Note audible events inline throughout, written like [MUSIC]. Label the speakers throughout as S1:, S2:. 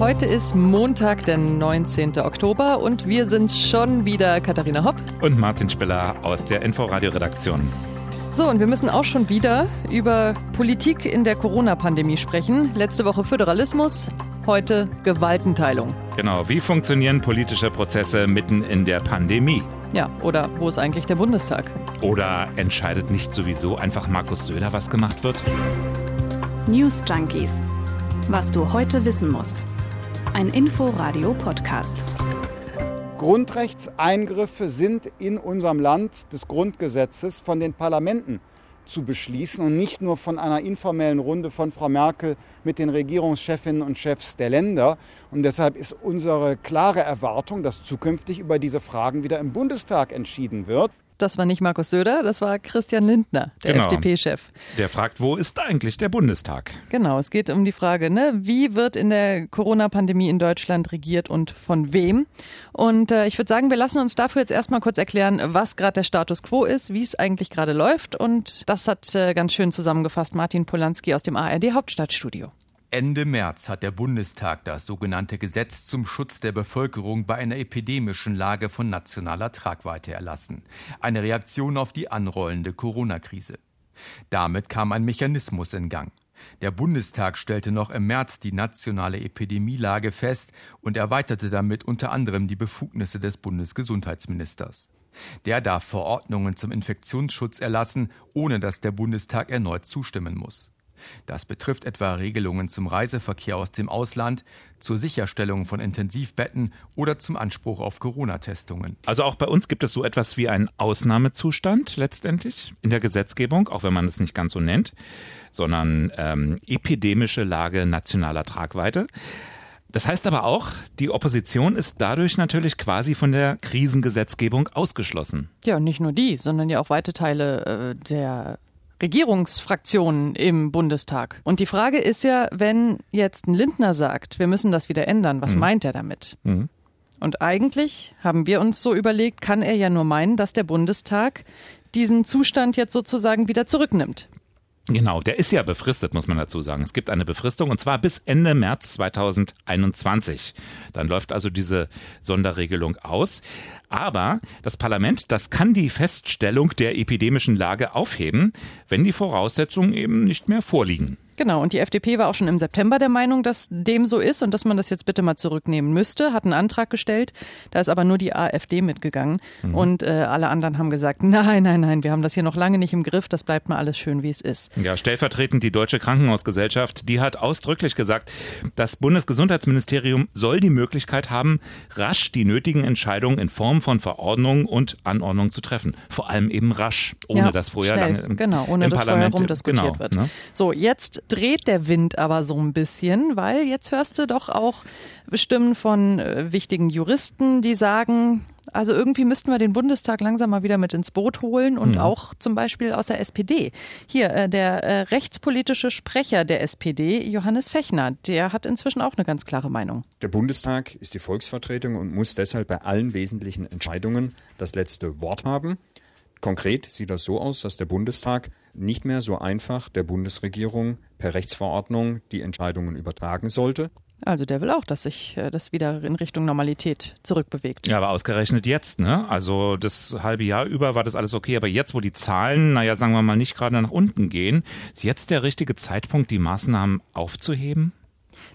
S1: Heute ist Montag, der 19. Oktober und wir sind schon wieder Katharina Hopp
S2: und Martin Spiller aus der Inforadio-Redaktion.
S1: So, und wir müssen auch schon wieder über Politik in der Corona-Pandemie sprechen. Letzte Woche Föderalismus, heute Gewaltenteilung.
S2: Genau, wie funktionieren politische Prozesse mitten in der Pandemie?
S1: Ja, oder wo ist eigentlich der Bundestag?
S2: Oder entscheidet nicht sowieso einfach Markus Söder, was gemacht wird?
S3: News Junkies. Was du heute wissen musst. Ein Info-Radio-Podcast.
S4: Grundrechtseingriffe sind in unserem Land des Grundgesetzes von den Parlamenten zu beschließen und nicht nur von einer informellen Runde von Frau Merkel mit den Regierungschefinnen und Chefs der Länder. Und deshalb ist unsere klare Erwartung, dass zukünftig über diese Fragen wieder im Bundestag entschieden wird.
S1: Das war nicht Markus Söder, das war Christian Lindner, der genau. FDP-Chef.
S2: Der fragt, wo ist eigentlich der Bundestag?
S1: Genau, es geht um die Frage, ne, wie wird in der Corona-Pandemie in Deutschland regiert und von wem? Und äh, ich würde sagen, wir lassen uns dafür jetzt erstmal kurz erklären, was gerade der Status quo ist, wie es eigentlich gerade läuft. Und das hat äh, ganz schön zusammengefasst Martin Polanski aus dem ARD Hauptstadtstudio.
S5: Ende März hat der Bundestag das sogenannte Gesetz zum Schutz der Bevölkerung bei einer epidemischen Lage von nationaler Tragweite erlassen. Eine Reaktion auf die anrollende Corona-Krise. Damit kam ein Mechanismus in Gang. Der Bundestag stellte noch im März die nationale Epidemielage fest und erweiterte damit unter anderem die Befugnisse des Bundesgesundheitsministers. Der darf Verordnungen zum Infektionsschutz erlassen, ohne dass der Bundestag erneut zustimmen muss. Das betrifft etwa Regelungen zum Reiseverkehr aus dem Ausland, zur Sicherstellung von Intensivbetten oder zum Anspruch auf Corona-Testungen.
S2: Also auch bei uns gibt es so etwas wie einen Ausnahmezustand letztendlich in der Gesetzgebung, auch wenn man es nicht ganz so nennt, sondern ähm, epidemische Lage nationaler Tragweite. Das heißt aber auch, die Opposition ist dadurch natürlich quasi von der Krisengesetzgebung ausgeschlossen.
S1: Ja, nicht nur die, sondern ja auch weite Teile äh, der Regierungsfraktionen im Bundestag. Und die Frage ist ja, wenn jetzt ein Lindner sagt, wir müssen das wieder ändern, was mhm. meint er damit? Mhm. Und eigentlich haben wir uns so überlegt, kann er ja nur meinen, dass der Bundestag diesen Zustand jetzt sozusagen wieder zurücknimmt.
S2: Genau, der ist ja befristet, muss man dazu sagen. Es gibt eine Befristung und zwar bis Ende März 2021. Dann läuft also diese Sonderregelung aus. Aber das Parlament, das kann die Feststellung der epidemischen Lage aufheben, wenn die Voraussetzungen eben nicht mehr vorliegen.
S1: Genau, und die FDP war auch schon im September der Meinung, dass dem so ist und dass man das jetzt bitte mal zurücknehmen müsste, hat einen Antrag gestellt, da ist aber nur die AfD mitgegangen mhm. und äh, alle anderen haben gesagt, [LAUGHS] nein, nein, nein, wir haben das hier noch lange nicht im Griff, das bleibt mal alles schön, wie es ist.
S2: Ja, stellvertretend die Deutsche Krankenhausgesellschaft, die hat ausdrücklich gesagt, das Bundesgesundheitsministerium soll die Möglichkeit haben, rasch die nötigen Entscheidungen in Form von Verordnungen und Anordnungen zu treffen. Vor allem eben rasch, ohne
S1: ja,
S2: dass vorher
S1: schnell,
S2: lange im,
S1: genau, ohne
S2: im
S1: dass
S2: Parlament
S1: vorher rumdiskutiert
S2: genau,
S1: wird.
S2: Ne?
S1: So, jetzt dreht der Wind aber so ein bisschen, weil jetzt hörst du doch auch Stimmen von äh, wichtigen Juristen, die sagen, also irgendwie müssten wir den Bundestag langsam mal wieder mit ins Boot holen und mhm. auch zum Beispiel aus der SPD. Hier, äh, der äh, rechtspolitische Sprecher der SPD, Johannes Fechner, der hat inzwischen auch eine ganz klare Meinung.
S6: Der Bundestag ist die Volksvertretung und muss deshalb bei allen wesentlichen Entscheidungen das letzte Wort haben. Konkret sieht das so aus, dass der Bundestag nicht mehr so einfach der Bundesregierung per Rechtsverordnung die Entscheidungen übertragen sollte.
S1: Also der will auch, dass sich äh, das wieder in Richtung Normalität zurückbewegt.
S2: Ja, aber ausgerechnet jetzt, ne? Also das halbe Jahr über war das alles okay, aber jetzt, wo die Zahlen, naja, sagen wir mal, nicht gerade nach unten gehen, ist jetzt der richtige Zeitpunkt, die Maßnahmen aufzuheben?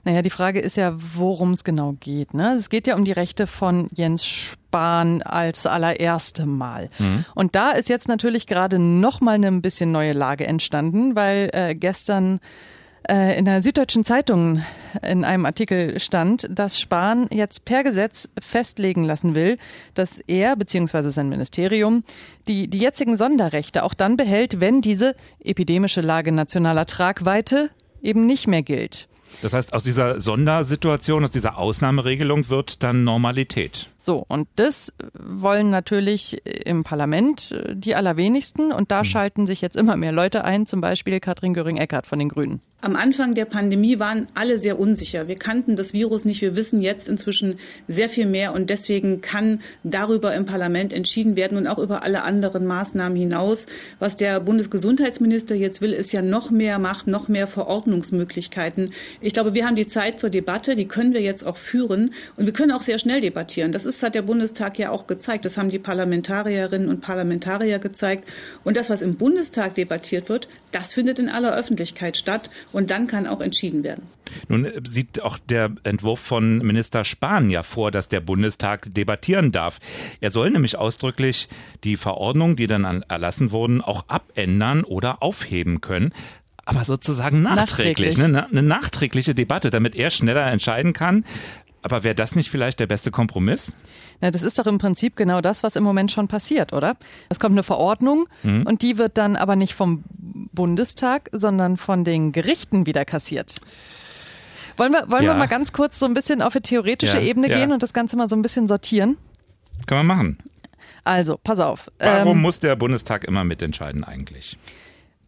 S1: Naja, die Frage ist ja, worum es genau geht. Ne? Es geht ja um die Rechte von Jens Spahn als allererste Mal. Mhm. Und da ist jetzt natürlich gerade noch mal eine ein bisschen neue Lage entstanden, weil äh, gestern in der Süddeutschen Zeitung in einem Artikel stand, dass Spahn jetzt per Gesetz festlegen lassen will, dass er bzw. sein Ministerium die, die jetzigen Sonderrechte auch dann behält, wenn diese epidemische Lage nationaler Tragweite eben nicht mehr gilt.
S2: Das heißt, aus dieser Sondersituation, aus dieser Ausnahmeregelung wird dann Normalität.
S1: So, und das wollen natürlich im Parlament die allerwenigsten. Und da hm. schalten sich jetzt immer mehr Leute ein, zum Beispiel Katrin Göring-Eckardt von den Grünen.
S7: Am Anfang der Pandemie waren alle sehr unsicher. Wir kannten das Virus nicht. Wir wissen jetzt inzwischen sehr viel mehr. Und deswegen kann darüber im Parlament entschieden werden und auch über alle anderen Maßnahmen hinaus. Was der Bundesgesundheitsminister jetzt will, ist ja noch mehr Macht, noch mehr Verordnungsmöglichkeiten Ich glaube, wir haben die Zeit zur Debatte, die können wir jetzt auch führen und wir können auch sehr schnell debattieren. Das ist, hat der Bundestag ja auch gezeigt. Das haben die Parlamentarierinnen und Parlamentarier gezeigt. Und das, was im Bundestag debattiert wird, das findet in aller Öffentlichkeit statt und dann kann auch entschieden werden.
S2: Nun sieht auch der Entwurf von Minister Spahn ja vor, dass der Bundestag debattieren darf. Er soll nämlich ausdrücklich die Verordnungen, die dann erlassen wurden, auch abändern oder aufheben können aber sozusagen nachträglich, nachträglich. Ne? eine nachträgliche Debatte, damit er schneller entscheiden kann. Aber wäre das nicht vielleicht der beste Kompromiss?
S1: Na, das ist doch im Prinzip genau das, was im Moment schon passiert, oder? Es kommt eine Verordnung mhm. und die wird dann aber nicht vom Bundestag, sondern von den Gerichten wieder kassiert. Wollen wir, wollen ja. wir mal ganz kurz so ein bisschen auf eine theoretische ja, Ebene ja. gehen und das Ganze mal so ein bisschen sortieren?
S2: Können wir machen.
S1: Also, pass auf.
S2: Warum ähm, muss der Bundestag immer mitentscheiden eigentlich?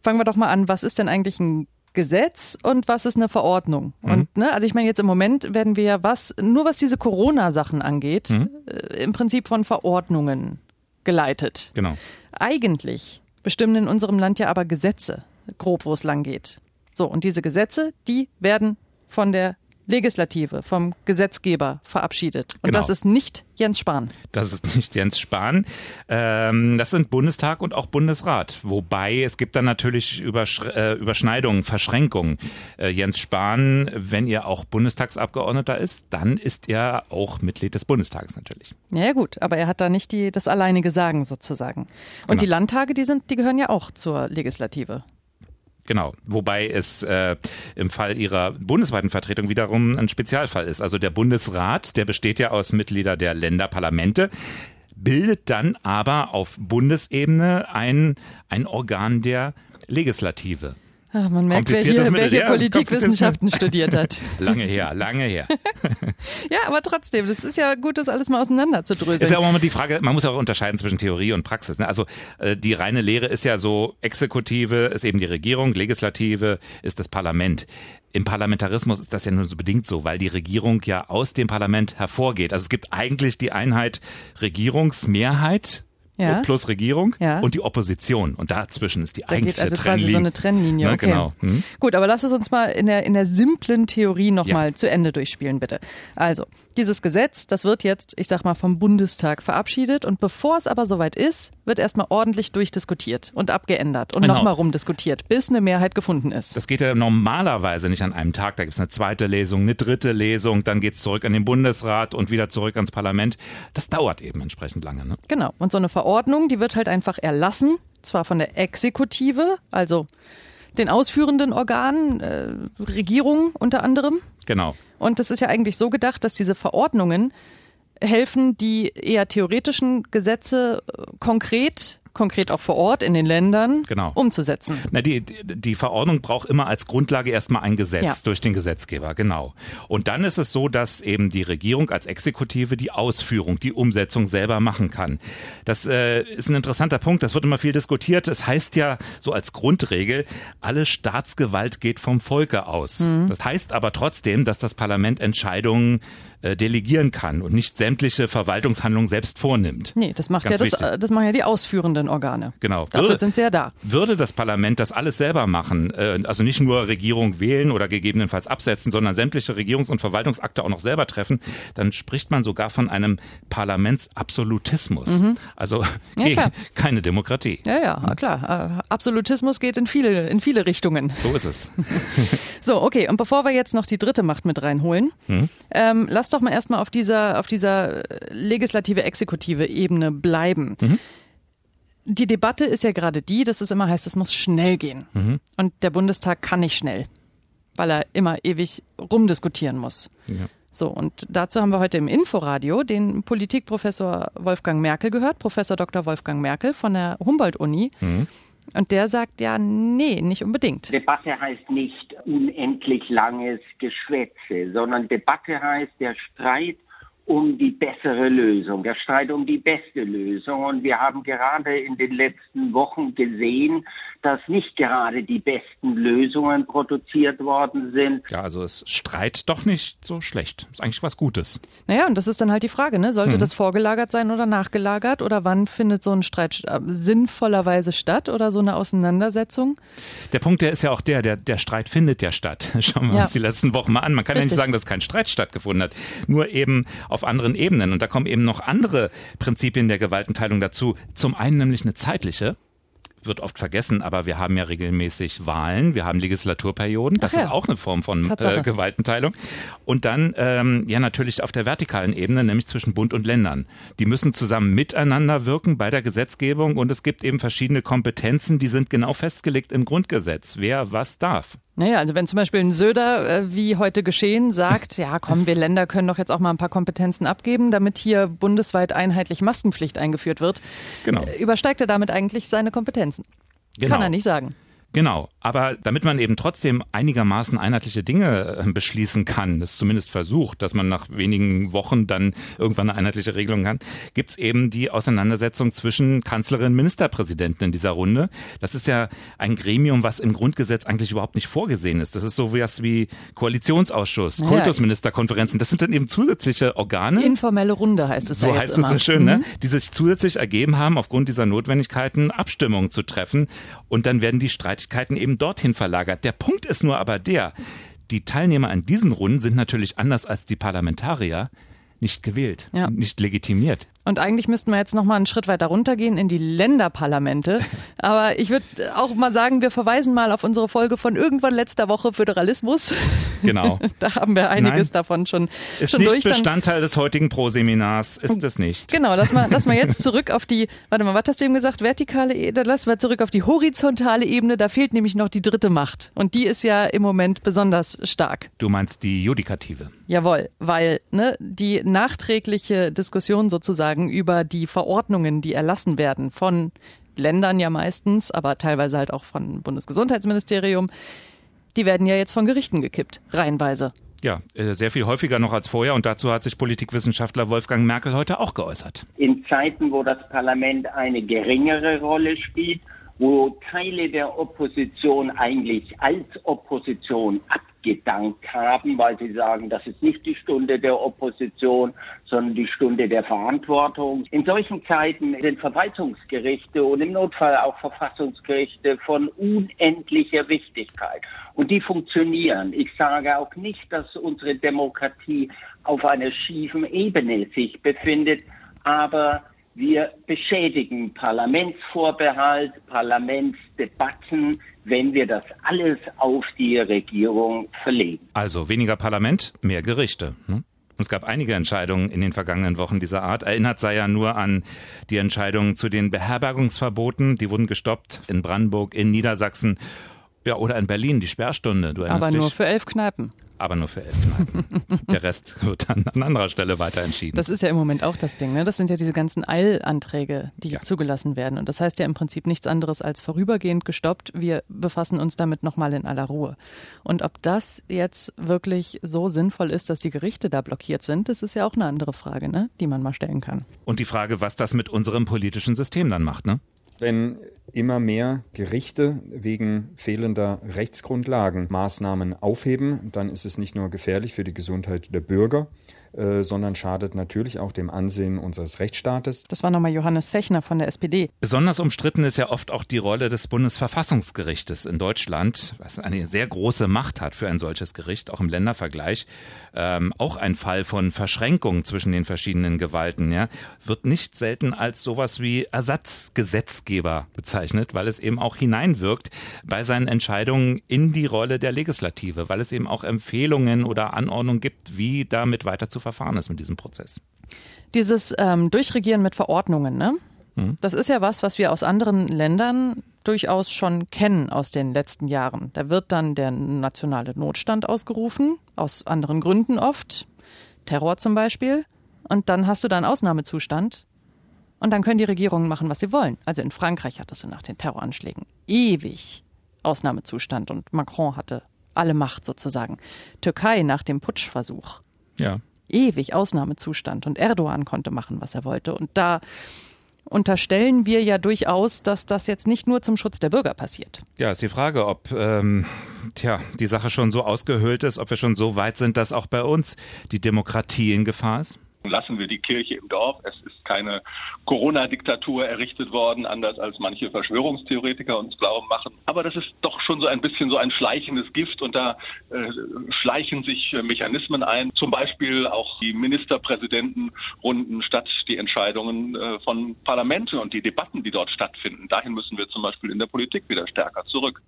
S1: Fangen wir doch mal an, was ist denn eigentlich ein Gesetz und was ist eine Verordnung? Mhm. Und ne, also ich meine, jetzt im Moment werden wir ja was, nur was diese Corona-Sachen angeht, mhm. äh, im Prinzip von Verordnungen geleitet.
S2: Genau.
S1: Eigentlich bestimmen in unserem Land ja aber Gesetze, grob wo es lang geht. So, und diese Gesetze, die werden von der Legislative, vom Gesetzgeber verabschiedet. Und genau. das ist nicht Jens Spahn.
S2: Das ist nicht Jens Spahn. Ähm, das sind Bundestag und auch Bundesrat. Wobei es gibt dann natürlich Übersch äh, Überschneidungen, Verschränkungen. Äh, Jens Spahn, wenn er auch Bundestagsabgeordneter ist, dann ist er auch Mitglied des Bundestages natürlich.
S1: Ja gut, aber er hat da nicht die, das alleinige Sagen sozusagen. Und genau. die Landtage, die sind, die gehören ja auch zur Legislative.
S2: Genau, wobei es äh, im Fall ihrer bundesweiten Vertretung wiederum ein Spezialfall ist. Also der Bundesrat, der besteht ja aus Mitgliedern der Länderparlamente, bildet dann aber auf Bundesebene ein, ein Organ der Legislative.
S1: Ach, man merkt, wer hier, wer hier Politikwissenschaften studiert hat. [LAUGHS]
S2: lange her, lange her. [LAUGHS]
S1: ja, aber trotzdem, das ist ja gut, das alles mal auseinander zu dröseln.
S2: Ist ja auch immer die Frage, man muss ja auch unterscheiden zwischen Theorie und Praxis. Ne? Also äh, die reine Lehre ist ja so, Exekutive ist eben die Regierung, Legislative ist das Parlament. Im Parlamentarismus ist das ja nur so bedingt so, weil die Regierung ja aus dem Parlament hervorgeht. Also es gibt eigentlich die Einheit Regierungsmehrheit ja. plus Regierung ja. und die Opposition. Und dazwischen ist die da eigentliche also Trennlinie.
S1: quasi so eine Trennlinie.
S2: Ne, okay. Genau. Hm?
S1: Gut, aber lass es uns mal in der, in der simplen Theorie nochmal ja. zu Ende durchspielen, bitte. Also, dieses Gesetz, das wird jetzt, ich sag mal, vom Bundestag verabschiedet. Und bevor es aber soweit ist, wird erstmal ordentlich durchdiskutiert und abgeändert und genau. nochmal rumdiskutiert, bis eine Mehrheit gefunden ist.
S2: Das geht ja normalerweise nicht an einem Tag. Da gibt es eine zweite Lesung, eine dritte Lesung, dann geht es zurück an den Bundesrat und wieder zurück ans Parlament. Das dauert eben entsprechend lange. Ne?
S1: Genau. Und so eine Verordnung, die wird halt einfach erlassen, zwar von der Exekutive, also den ausführenden Organen, äh, Regierung unter anderem.
S2: Genau.
S1: Und das ist ja eigentlich so gedacht, dass diese Verordnungen helfen, die eher theoretischen Gesetze äh, konkret konkret auch vor Ort in den Ländern genau. umzusetzen.
S2: Na, die, die Verordnung braucht immer als Grundlage erstmal ein Gesetz ja. durch den Gesetzgeber, genau. Und dann ist es so, dass eben die Regierung als Exekutive die Ausführung, die Umsetzung selber machen kann. Das äh, ist ein interessanter Punkt, das wird immer viel diskutiert. Es heißt ja so als Grundregel, alle Staatsgewalt geht vom Volke aus. Mhm. Das heißt aber trotzdem, dass das Parlament Entscheidungen äh, delegieren kann und nicht sämtliche Verwaltungshandlungen selbst vornimmt.
S1: Nee, das macht ja das, äh, das machen ja die ausführenden Organe.
S2: Genau.
S1: Dafür würde, sind sie ja da.
S2: Würde das Parlament das alles selber machen, äh, also nicht nur Regierung wählen oder gegebenenfalls absetzen, sondern sämtliche Regierungs- und Verwaltungsakte auch noch selber treffen, dann spricht man sogar von einem Parlamentsabsolutismus. Mhm. Also ja, keine Demokratie.
S1: Ja, ja, klar. Absolutismus geht in viele, in viele Richtungen.
S2: So ist es. [LAUGHS]
S1: so, okay. Und bevor wir jetzt noch die dritte Macht mit reinholen, mhm. ähm, lass doch mal erstmal auf dieser, auf dieser legislative, exekutive Ebene bleiben. Mhm. Die Debatte ist ja gerade die, dass es immer heißt, es muss schnell gehen. Mhm. Und der Bundestag kann nicht schnell, weil er immer ewig rumdiskutieren muss. Ja. So, und dazu haben wir heute im Inforadio den Politikprofessor Wolfgang Merkel gehört, Professor Dr. Wolfgang Merkel von der Humboldt-Uni. Mhm. Und der sagt ja, nee, nicht unbedingt.
S8: Debatte heißt nicht unendlich langes Geschwätze, sondern Debatte heißt der Streit um die bessere Lösung, der Streit um die beste Lösung. Und wir haben gerade in den letzten Wochen gesehen, dass nicht gerade die besten Lösungen produziert worden sind.
S2: Ja, also es Streit doch nicht so schlecht. Ist eigentlich was Gutes.
S1: Naja, und das ist dann halt die Frage, ne? Sollte hm. das vorgelagert sein oder nachgelagert? Oder wann findet so ein Streit äh, sinnvollerweise statt oder so eine Auseinandersetzung?
S2: Der Punkt, der ist ja auch der, der, der Streit findet ja statt. [LAUGHS] Schauen wir ja. uns die letzten Wochen mal an. Man kann Richtig. ja nicht sagen, dass kein Streit stattgefunden hat. Nur eben auf anderen Ebenen. Und da kommen eben noch andere Prinzipien der Gewaltenteilung dazu. Zum einen nämlich eine zeitliche wird oft vergessen, aber wir haben ja regelmäßig Wahlen, wir haben Legislaturperioden, das ja. ist auch eine Form von äh, Gewaltenteilung. Und dann ähm, ja natürlich auf der vertikalen Ebene, nämlich zwischen Bund und Ländern. Die müssen zusammen miteinander wirken bei der Gesetzgebung und es gibt eben verschiedene Kompetenzen, die sind genau festgelegt im Grundgesetz, wer was darf.
S1: Naja, also wenn zum Beispiel ein Söder, äh, wie heute geschehen, sagt, ja komm, wir Länder können doch jetzt auch mal ein paar Kompetenzen abgeben, damit hier bundesweit einheitlich Maskenpflicht eingeführt wird, genau. Äh, übersteigt er damit eigentlich seine Kompetenzen? Genau. Kann er nicht sagen.
S2: Genau, aber damit man eben trotzdem einigermaßen einheitliche Dinge äh, beschließen kann, das zumindest versucht, dass man nach wenigen Wochen dann irgendwann eine einheitliche Regelung kann, gibt's eben die Auseinandersetzung zwischen Kanzlerin und Ministerpräsidenten in dieser Runde. Das ist ja ein Gremium, was im Grundgesetz eigentlich überhaupt nicht vorgesehen ist. Das ist so was wie Koalitionsausschuss, naja. Kultusministerkonferenzen. Das sind dann eben zusätzliche Organe.
S1: Informelle Runde heißt es
S2: so
S1: ja
S2: heißt es so schön, ne? mhm. ne? Die sich zusätzlich ergeben haben, aufgrund dieser Notwendigkeiten Abstimmungen zu treffen. Und dann werden die Streitigkeiten Tätigkeiten dorthin verlagert. Der Punkt ist nur aber der, die Teilnehmer an diesen Runden sind natürlich anders als die Parlamentarier nicht gewählt, ja. nicht legitimiert.
S1: Und eigentlich müssten wir jetzt noch mal einen Schritt weiter runtergehen in die Länderparlamente. [LAUGHS] Aber ich würde auch mal sagen, wir verweisen mal auf unsere Folge von irgendwann letzter Woche Föderalismus.
S2: Genau. [LAUGHS]
S1: da haben wir einiges Nein, davon schon,
S2: ist
S1: schon
S2: nicht
S1: durch.
S2: Bestandteil des heutigen Pro-Seminars, ist es nicht.
S1: Genau, lass mal, lass mal jetzt [LAUGHS] zurück auf die, warte mal, was hast du eben gesagt? Vertikale Ebene, lass mal zurück auf die horizontale Ebene. Da fehlt nämlich noch die dritte Macht. Und die ist ja im Moment besonders stark.
S2: Du meinst die Judikative?
S1: Jawohl, weil ne, die nachträgliche Diskussion sozusagen sozusagen über die Verordnungen, die erlassen werden von Ländern ja meistens, aber teilweise halt auch von Bundesgesundheitsministerium, die werden ja jetzt von Gerichten gekippt, reihenweise.
S2: Ja, äh, sehr viel häufiger noch als vorher und dazu hat sich Politikwissenschaftler Wolfgang Merkel heute auch geäußert.
S8: In Zeiten, wo das Parlament eine geringere Rolle spielt, wo Teile der Opposition eigentlich als Opposition ab gedankt haben, weil sie sagen, das ist nicht die Stunde der Opposition, sondern die Stunde der Verantwortung. In solchen Zeiten sind Verwaltungsgerichte und im Notfall auch Verfassungsgerichte von unendlicher Wichtigkeit. Und die funktionieren. Ich sage auch nicht, dass unsere Demokratie auf einer schiefen Ebene sich befindet, aber wir beschädigen Parlamentsvorbehalt, Parlamentsdebatten, wenn wir das alles auf die Regierung verlegen.
S2: Also weniger Parlament, mehr Gerichte. Hm? Es gab einige Entscheidungen in den vergangenen Wochen dieser Art. Erinnert sei ja nur an die Entscheidungen zu den Beherbergungsverboten. Die wurden gestoppt in Brandenburg, in Niedersachsen ja, oder in Berlin, die Sperrstunde. Du
S1: Aber
S2: dich?
S1: nur für elf Kneipen.
S2: Aber nur für elf Kneipen. [LAUGHS] Der Rest wird dann an anderer Stelle weiter entschieden.
S1: Das ist ja im Moment auch das Ding. Ne? Das sind ja diese ganzen Eilanträge, die ja. zugelassen werden. Und das heißt ja im Prinzip nichts anderes als vorübergehend gestoppt. Wir befassen uns damit nochmal in aller Ruhe. Und ob das jetzt wirklich so sinnvoll ist, dass die Gerichte da blockiert sind, das ist ja auch eine andere Frage, ne? die man mal stellen kann.
S2: Und die Frage, was das mit unserem politischen System dann macht, ne?
S6: Wenn immer mehr Gerichte wegen fehlender Rechtsgrundlagen Maßnahmen aufheben, dann ist es nicht nur gefährlich für die Gesundheit der Bürger, äh, sondern schadet natürlich auch dem Ansehen unseres Rechtsstaates.
S1: Das war nochmal Johannes Fechner von der SPD.
S2: Besonders umstritten ist ja oft auch die Rolle des Bundesverfassungsgerichtes in Deutschland, was eine sehr große Macht hat für ein solches Gericht, auch im Ländervergleich. Ähm, auch ein Fall von Verschränkung zwischen den verschiedenen Gewalten, ja, wird nicht selten als sowas wie Ersatzgesetzgeber bezeichnet, weil es eben auch hineinwirkt bei seinen Entscheidungen in die Rolle der Legislative, weil es eben auch Empfehlungen oder Anordnungen gibt, wie damit weiter zu Verfahren ist mit diesem Prozess.
S1: Dieses ähm, Durchregieren mit Verordnungen, ne? Mhm. Das ist ja was, was wir aus anderen Ländern durchaus schon kennen aus den letzten Jahren. Da wird dann der nationale Notstand ausgerufen, aus anderen Gründen oft, Terror zum Beispiel. Und dann hast du da einen Ausnahmezustand. Und dann können die Regierungen machen, was sie wollen. Also in Frankreich hattest du nach den Terroranschlägen ewig Ausnahmezustand und Macron hatte alle Macht sozusagen. Türkei nach dem Putschversuch.
S2: Ja.
S1: Ewig Ausnahmezustand und Erdogan konnte machen, was er wollte. Und da unterstellen wir ja durchaus, dass das jetzt nicht nur zum Schutz der Bürger passiert.
S2: Ja, ist die Frage, ob ähm, tja, die Sache schon so ausgehöhlt ist, ob wir schon so weit sind, dass auch bei uns die Demokratie in Gefahr ist.
S9: Lassen wir die Kirche im Dorf. Es ist keine Corona-Diktatur errichtet worden, anders als manche Verschwörungstheoretiker uns glauben machen. Aber das ist doch schon so ein bisschen so ein schleichendes Gift und da äh, schleichen sich äh, Mechanismen ein. Zum Beispiel auch die Ministerpräsidentenrunden statt die Entscheidungen äh, von Parlamenten und die Debatten, die dort stattfinden. Dahin müssen wir zum Beispiel in der Politik wieder stärker zurück.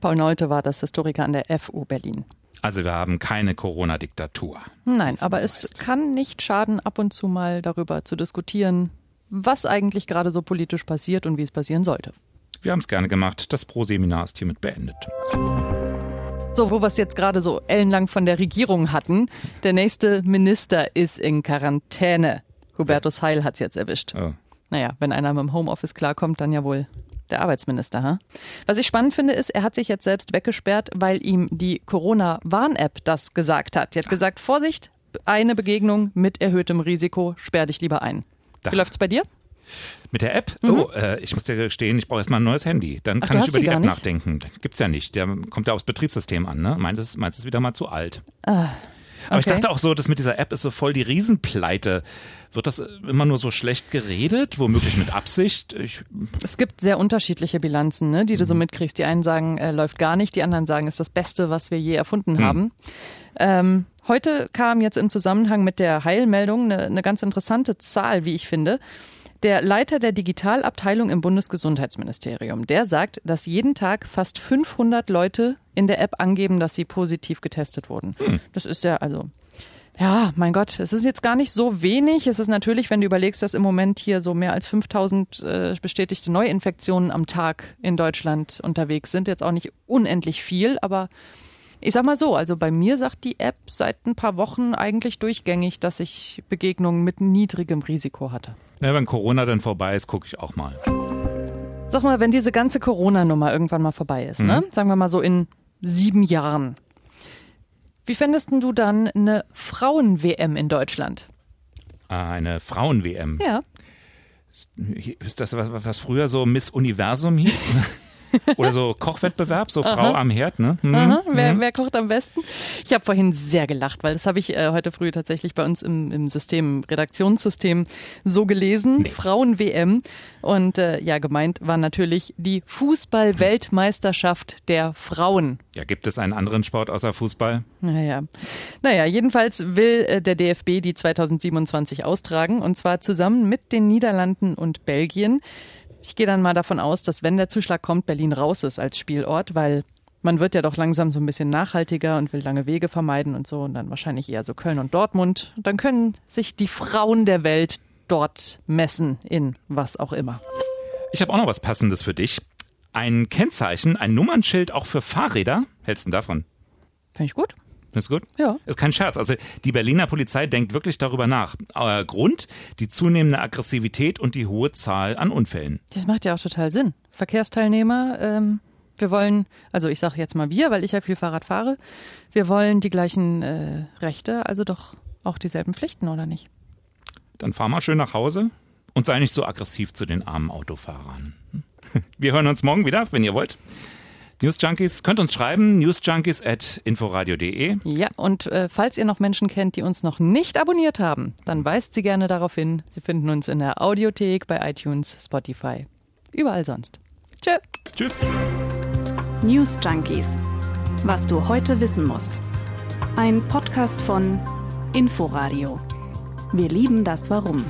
S1: Paul Neute war das Historiker an der FU Berlin.
S2: Also wir haben keine Corona-Diktatur.
S1: Nein, aber es kann nicht schaden, ab und zu mal darüber zu diskutieren, was eigentlich gerade so politisch passiert und wie es passieren sollte.
S2: Wir haben es gerne gemacht. Das Pro-Seminar ist hiermit beendet.
S1: So, wo wir es jetzt gerade so ellenlang von der Regierung hatten. Der nächste Minister ist in Quarantäne. Hubertus Heil hat es jetzt erwischt. Oh. Naja, wenn einer mit dem Homeoffice klarkommt, dann ja wohl der Arbeitsminister. Ha? Was ich spannend finde, ist, er hat sich jetzt selbst weggesperrt, weil ihm die Corona-Warn-App das gesagt hat. Die hat gesagt, Vorsicht, eine Begegnung mit erhöhtem Risiko, sperr dich lieber ein. Wie Wie läuft's bei dir?
S2: Mit der App? Mhm. Oh, äh, ich muss dir gestehen, ich brauche erstmal ein neues Handy. Dann Ach, kann ich über die App nicht? nachdenken. Gibt's ja nicht. Der kommt ja aufs Betriebssystem an, ne? Meint es, meint es wieder mal zu alt. Ah. Aber okay. ich dachte auch so, dass mit dieser App ist so voll die Riesenpleite. Wird das immer nur so schlecht geredet, womöglich mit Absicht? Ich
S1: es gibt sehr unterschiedliche Bilanzen, ne, die du so mhm. mitkriegst. Die einen sagen, äh, läuft gar nicht, die anderen sagen, ist das Beste, was wir je erfunden mhm. haben. Ähm, heute kam jetzt im Zusammenhang mit der Heilmeldung eine, eine ganz interessante Zahl, wie ich finde. Der Leiter der Digitalabteilung im Bundesgesundheitsministerium, der sagt, dass jeden Tag fast 500 Leute in der App angeben, dass sie positiv getestet wurden. Hm. Das ist ja also ja, mein Gott, es ist jetzt gar nicht so wenig. Es ist natürlich, wenn du überlegst, dass im Moment hier so mehr als 5000 äh, bestätigte Neuinfektionen am Tag in Deutschland unterwegs sind, jetzt auch nicht unendlich viel, aber ich sag mal so, also bei mir sagt die App seit ein paar Wochen eigentlich durchgängig, dass ich Begegnungen mit niedrigem Risiko hatte.
S2: Na, wenn Corona dann vorbei ist, gucke ich auch mal.
S1: Sag mal, wenn diese ganze Corona-Nummer irgendwann mal vorbei ist, ne? mhm. ne? sagen wir mal so in sieben Jahren, wie fändest du dann eine Frauen-WM in Deutschland?
S2: Ah, eine Frauen-WM?
S1: Ja.
S2: Ist das was, was früher so Miss Universum hieß? [LAUGHS] Oder so Kochwettbewerb, so Frau Aha. am Herd, ne?
S1: Mhm. Aha. Wer, mhm. wer, kocht am besten? Ich habe vorhin sehr gelacht, weil das habe ich äh, heute früh tatsächlich bei uns im, im System, Redaktionssystem so gelesen. Nee. Frauen-WM. Und äh, ja, gemeint war natürlich die Fußball-Weltmeisterschaft der Frauen.
S2: Ja, gibt es einen anderen Sport außer Fußball?
S1: Naja. Naja, jedenfalls will äh, der DFB die 2027 austragen und zwar zusammen mit den Niederlanden und Belgien. Ich gehe dann mal davon aus, dass wenn der Zuschlag kommt, Berlin raus ist als Spielort, weil man wird ja doch langsam so ein bisschen nachhaltiger und will lange Wege vermeiden und so und dann wahrscheinlich eher so Köln und Dortmund. Dann können sich die Frauen der Welt dort messen in was auch immer.
S2: Ich habe auch noch was Passendes für dich. Ein Kennzeichen, ein Nummernschild auch für Fahrräder. Hältst du davon?
S1: Finde ich gut.
S2: Ist gut?
S1: Ja.
S2: Ist kein Scherz. Also die Berliner Polizei denkt wirklich darüber nach. Aber Grund, die zunehmende Aggressivität und die hohe Zahl an Unfällen.
S1: Das macht ja auch total Sinn. Verkehrsteilnehmer, ähm, wir wollen, also ich sage jetzt mal wir, weil ich ja viel Fahrrad fahre, wir wollen die gleichen äh, Rechte, also doch auch dieselben Pflichten, oder nicht?
S2: Dann fahr mal schön nach Hause und sei nicht so aggressiv zu den armen Autofahrern. [LAUGHS] Wir hören uns morgen wieder, wenn ihr wollt. News Junkies, könnt uns schreiben, newsjunkies at inforadio.de.
S1: Ja, und äh, falls ihr noch Menschen kennt, die uns noch nicht abonniert haben, dann weist sie gerne darauf hin. Sie finden uns in der Audiothek bei iTunes, Spotify, überall sonst. Tschö.
S2: Tschüss.
S3: News Junkies. Was du heute wissen musst. Ein Podcast von Inforadio. Wir lieben das Warum.